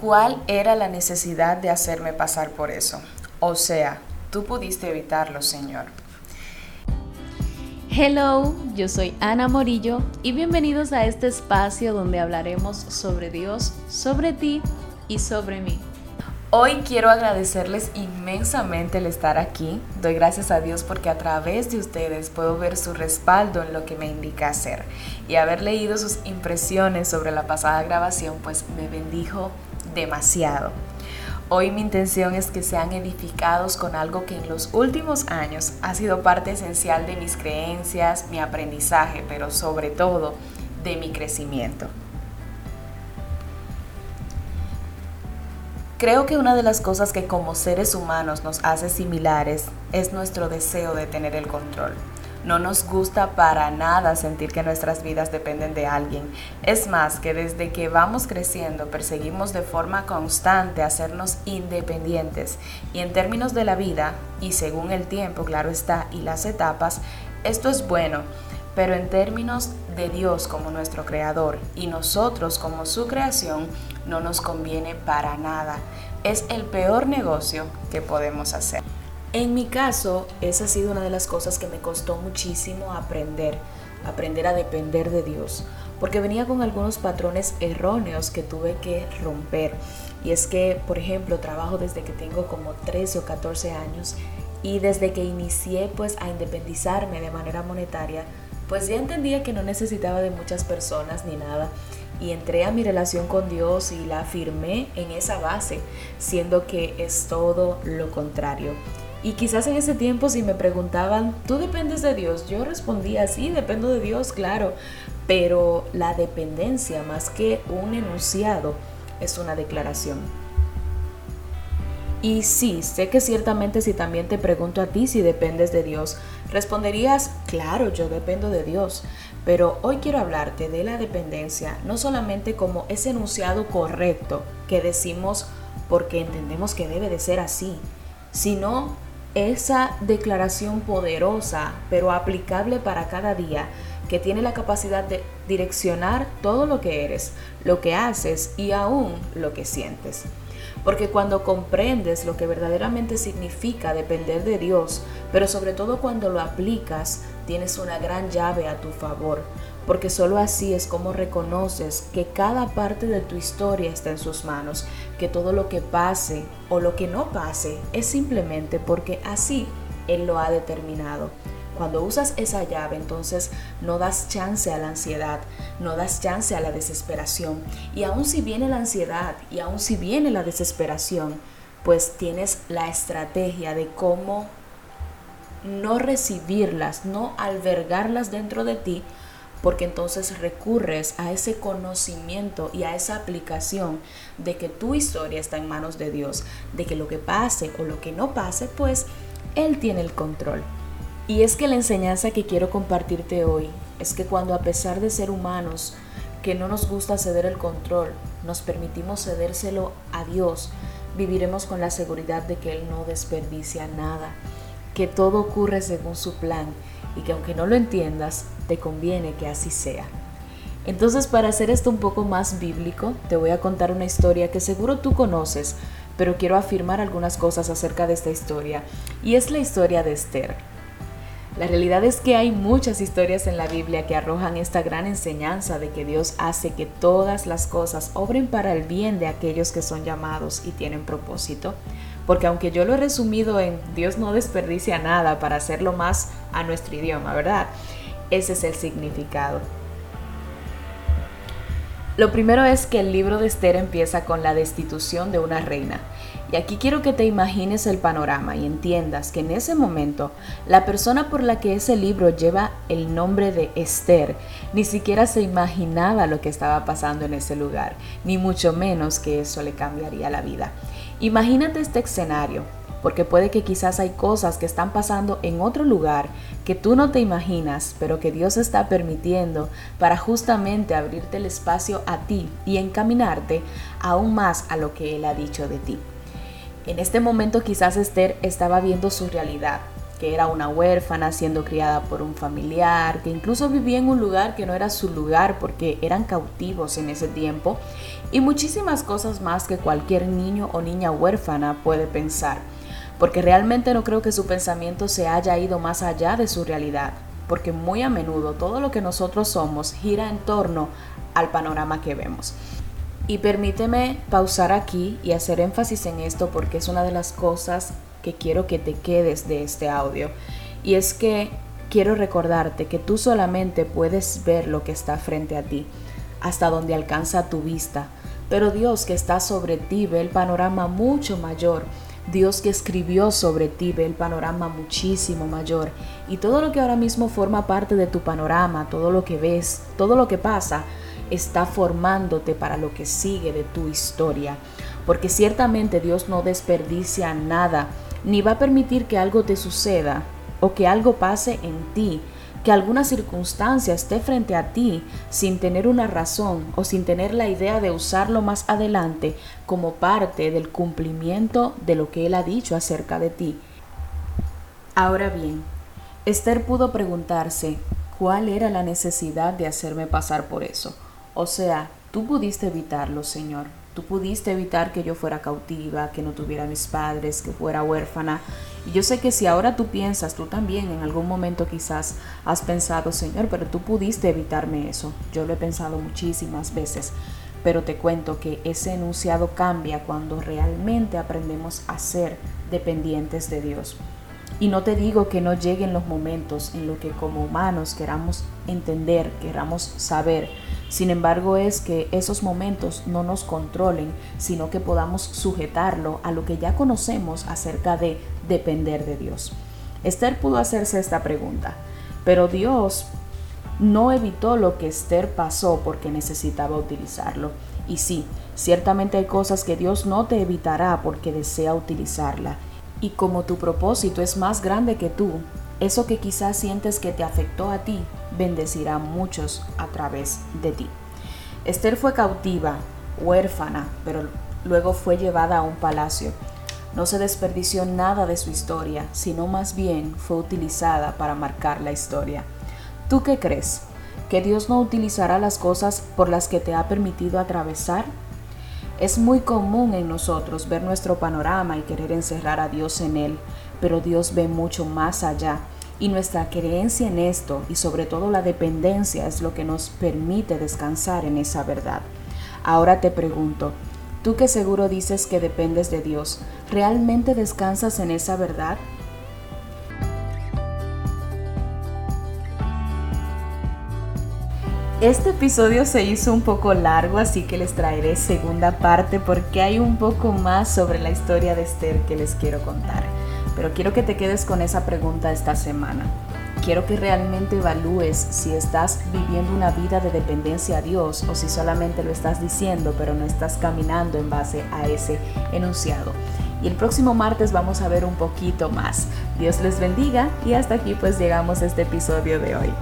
¿Cuál era la necesidad de hacerme pasar por eso? O sea, tú pudiste evitarlo, Señor. Hello, yo soy Ana Morillo y bienvenidos a este espacio donde hablaremos sobre Dios, sobre ti y sobre mí. Hoy quiero agradecerles inmensamente el estar aquí. Doy gracias a Dios porque a través de ustedes puedo ver su respaldo en lo que me indica hacer. Y haber leído sus impresiones sobre la pasada grabación pues me bendijo demasiado. Hoy mi intención es que sean edificados con algo que en los últimos años ha sido parte esencial de mis creencias, mi aprendizaje, pero sobre todo de mi crecimiento. Creo que una de las cosas que como seres humanos nos hace similares es nuestro deseo de tener el control. No nos gusta para nada sentir que nuestras vidas dependen de alguien. Es más, que desde que vamos creciendo perseguimos de forma constante hacernos independientes. Y en términos de la vida, y según el tiempo, claro está, y las etapas, esto es bueno pero en términos de Dios como nuestro creador y nosotros como su creación, no nos conviene para nada. Es el peor negocio que podemos hacer. En mi caso, esa ha sido una de las cosas que me costó muchísimo aprender, aprender a depender de Dios, porque venía con algunos patrones erróneos que tuve que romper. Y es que, por ejemplo, trabajo desde que tengo como 13 o 14 años y desde que inicié pues a independizarme de manera monetaria, pues ya entendía que no necesitaba de muchas personas ni nada y entré a mi relación con Dios y la afirmé en esa base, siendo que es todo lo contrario. Y quizás en ese tiempo si me preguntaban, ¿tú dependes de Dios? Yo respondía, sí, dependo de Dios, claro, pero la dependencia más que un enunciado es una declaración. Y sí, sé que ciertamente si también te pregunto a ti si dependes de Dios, responderías, claro, yo dependo de Dios. Pero hoy quiero hablarte de la dependencia, no solamente como ese enunciado correcto que decimos porque entendemos que debe de ser así, sino esa declaración poderosa, pero aplicable para cada día, que tiene la capacidad de direccionar todo lo que eres, lo que haces y aún lo que sientes. Porque cuando comprendes lo que verdaderamente significa depender de Dios, pero sobre todo cuando lo aplicas, tienes una gran llave a tu favor. Porque solo así es como reconoces que cada parte de tu historia está en sus manos, que todo lo que pase o lo que no pase es simplemente porque así Él lo ha determinado. Cuando usas esa llave, entonces no das chance a la ansiedad, no das chance a la desesperación. Y aun si viene la ansiedad y aun si viene la desesperación, pues tienes la estrategia de cómo no recibirlas, no albergarlas dentro de ti, porque entonces recurres a ese conocimiento y a esa aplicación de que tu historia está en manos de Dios, de que lo que pase o lo que no pase, pues Él tiene el control. Y es que la enseñanza que quiero compartirte hoy es que cuando a pesar de ser humanos, que no nos gusta ceder el control, nos permitimos cedérselo a Dios, viviremos con la seguridad de que Él no desperdicia nada, que todo ocurre según su plan y que aunque no lo entiendas, te conviene que así sea. Entonces, para hacer esto un poco más bíblico, te voy a contar una historia que seguro tú conoces, pero quiero afirmar algunas cosas acerca de esta historia, y es la historia de Esther. La realidad es que hay muchas historias en la Biblia que arrojan esta gran enseñanza de que Dios hace que todas las cosas obren para el bien de aquellos que son llamados y tienen propósito. Porque aunque yo lo he resumido en Dios no desperdicia nada para hacerlo más a nuestro idioma, ¿verdad? Ese es el significado. Lo primero es que el libro de Esther empieza con la destitución de una reina. Y aquí quiero que te imagines el panorama y entiendas que en ese momento la persona por la que ese libro lleva el nombre de Esther ni siquiera se imaginaba lo que estaba pasando en ese lugar, ni mucho menos que eso le cambiaría la vida. Imagínate este escenario, porque puede que quizás hay cosas que están pasando en otro lugar que tú no te imaginas, pero que Dios está permitiendo para justamente abrirte el espacio a ti y encaminarte aún más a lo que Él ha dicho de ti. En este momento quizás Esther estaba viendo su realidad, que era una huérfana siendo criada por un familiar, que incluso vivía en un lugar que no era su lugar porque eran cautivos en ese tiempo, y muchísimas cosas más que cualquier niño o niña huérfana puede pensar, porque realmente no creo que su pensamiento se haya ido más allá de su realidad, porque muy a menudo todo lo que nosotros somos gira en torno al panorama que vemos. Y permíteme pausar aquí y hacer énfasis en esto porque es una de las cosas que quiero que te quedes de este audio. Y es que quiero recordarte que tú solamente puedes ver lo que está frente a ti, hasta donde alcanza tu vista. Pero Dios que está sobre ti ve el panorama mucho mayor. Dios que escribió sobre ti ve el panorama muchísimo mayor. Y todo lo que ahora mismo forma parte de tu panorama, todo lo que ves, todo lo que pasa, está formándote para lo que sigue de tu historia. Porque ciertamente Dios no desperdicia nada ni va a permitir que algo te suceda o que algo pase en ti, que alguna circunstancia esté frente a ti sin tener una razón o sin tener la idea de usarlo más adelante como parte del cumplimiento de lo que Él ha dicho acerca de ti. Ahora bien, Esther pudo preguntarse cuál era la necesidad de hacerme pasar por eso. O sea, tú pudiste evitarlo, Señor, Tú pudiste evitar que yo fuera cautiva, que no tuviera mis padres, que fuera huérfana. Y yo sé que si ahora tú piensas, tú también en algún momento quizás has pensado, Señor, pero tú pudiste evitarme eso. Yo lo he pensado muchísimas veces. Pero te cuento que ese enunciado cambia cuando realmente aprendemos a ser dependientes de Dios. Y no te digo que no lleguen los momentos en los que como humanos queramos entender, queramos saber, sin embargo, es que esos momentos no nos controlen, sino que podamos sujetarlo a lo que ya conocemos acerca de depender de Dios. Esther pudo hacerse esta pregunta, pero Dios no evitó lo que Esther pasó porque necesitaba utilizarlo. Y sí, ciertamente hay cosas que Dios no te evitará porque desea utilizarla. Y como tu propósito es más grande que tú, eso que quizás sientes que te afectó a ti, bendecirá a muchos a través de ti. Esther fue cautiva, huérfana, pero luego fue llevada a un palacio. No se desperdició nada de su historia, sino más bien fue utilizada para marcar la historia. ¿Tú qué crees? ¿Que Dios no utilizará las cosas por las que te ha permitido atravesar? Es muy común en nosotros ver nuestro panorama y querer encerrar a Dios en él, pero Dios ve mucho más allá. Y nuestra creencia en esto y sobre todo la dependencia es lo que nos permite descansar en esa verdad. Ahora te pregunto, tú que seguro dices que dependes de Dios, ¿realmente descansas en esa verdad? Este episodio se hizo un poco largo, así que les traeré segunda parte porque hay un poco más sobre la historia de Esther que les quiero contar. Pero quiero que te quedes con esa pregunta esta semana. Quiero que realmente evalúes si estás viviendo una vida de dependencia a Dios o si solamente lo estás diciendo pero no estás caminando en base a ese enunciado. Y el próximo martes vamos a ver un poquito más. Dios les bendiga y hasta aquí pues llegamos a este episodio de hoy.